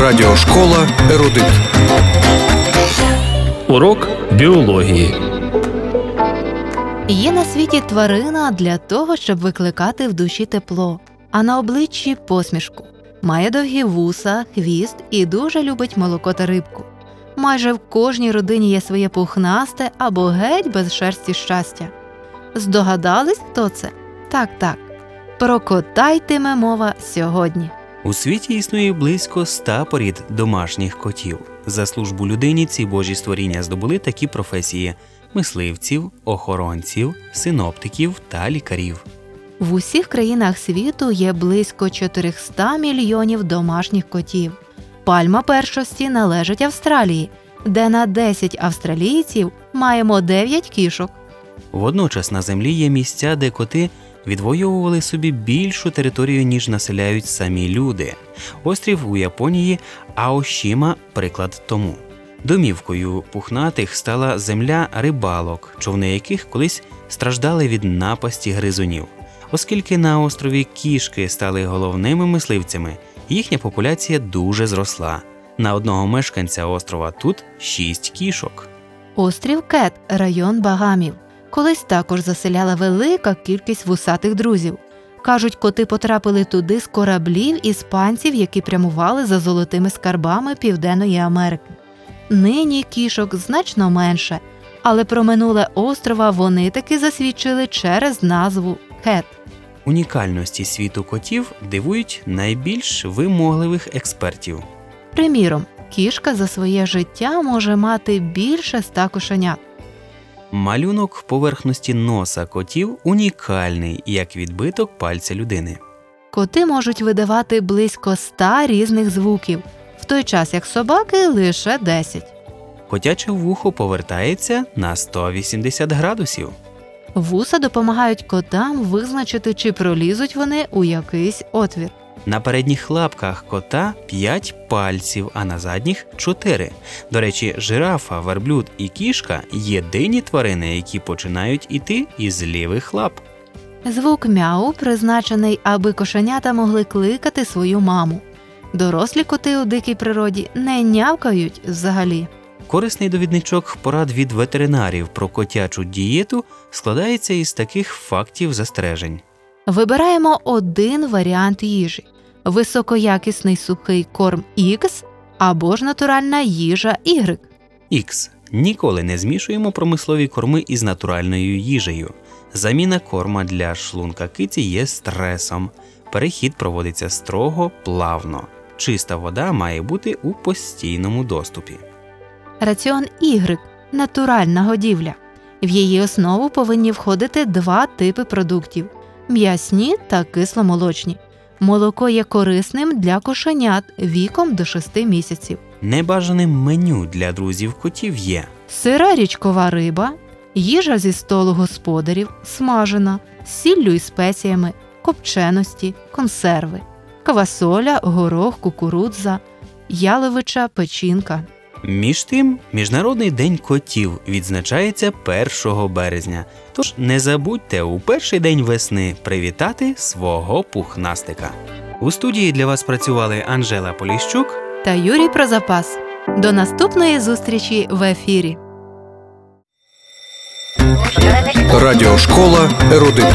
Радіошкола Ерудит. Урок біології. Є на світі тварина для того, щоб викликати в душі тепло, а на обличчі посмішку. Має довгі вуса, хвіст і дуже любить молоко та рибку. Майже в кожній родині є своє пухнасте або геть без шерсті щастя. Здогадались, хто це? Так, так. Про кота йтиме мова сьогодні. У світі існує близько ста порід домашніх котів. За службу людині ці божі створіння здобули такі професії: мисливців, охоронців, синоптиків та лікарів. В усіх країнах світу є близько 400 мільйонів домашніх котів. Пальма першості належить Австралії, де на 10 австралійців маємо 9 кішок. Водночас на землі є місця, де коти відвоювали собі більшу територію, ніж населяють самі люди. Острів у Японії Аошіма приклад тому. Домівкою пухнатих стала земля рибалок, човни яких колись страждали від напасті гризунів. Оскільки на острові кішки стали головними мисливцями, їхня популяція дуже зросла. На одного мешканця острова тут шість кішок. Острів Кет, район Багамів. Колись також заселяла велика кількість вусатих друзів. Кажуть, коти потрапили туди з кораблів іспанців, які прямували за золотими скарбами Південної Америки. Нині кішок значно менше, але про минуле острова вони таки засвідчили через назву Кет. Унікальності світу котів дивують найбільш вимогливих експертів. Приміром, кішка за своє життя може мати більше ста кошенят. Малюнок поверхності носа котів унікальний, як відбиток пальця людини. Коти можуть видавати близько ста різних звуків, в той час як собаки лише 10. Котяче вухо повертається на 180 градусів. Вуса допомагають котам визначити, чи пролізуть вони у якийсь отвір. На передніх лапках кота 5 пальців, а на задніх 4. До речі, жирафа, верблюд і кішка єдині тварини, які починають іти із лівих лап. Звук мяу призначений, аби кошенята могли кликати свою маму. Дорослі коти у дикій природі не нявкають взагалі. Корисний довідничок порад від ветеринарів про котячу дієту складається із таких фактів застережень. Вибираємо один варіант їжі: високоякісний сухий корм X або ж натуральна їжа Y. Х. Ніколи не змішуємо промислові корми із натуральною їжею. Заміна корма для шлунка киці є стресом. Перехід проводиться строго, плавно. Чиста вода має бути у постійному доступі. Раціон Y – натуральна годівля. В її основу повинні входити два типи продуктів м'ясні та кисломолочні. Молоко є корисним для кошенят віком до 6 місяців. Небажаним меню для друзів котів є Сира річкова риба, їжа зі столу господарів, смажена, з сіллю і спеціями, копченості, консерви, квасоля, горох, кукурудза, яловича, печінка. Між тим, Міжнародний день котів відзначається 1 березня. Тож не забудьте у перший день весни привітати свого пухнастика. У студії для вас працювали Анжела Поліщук та Юрій Прозапас. До наступної зустрічі в ефірі. Радіошкола Ерудит.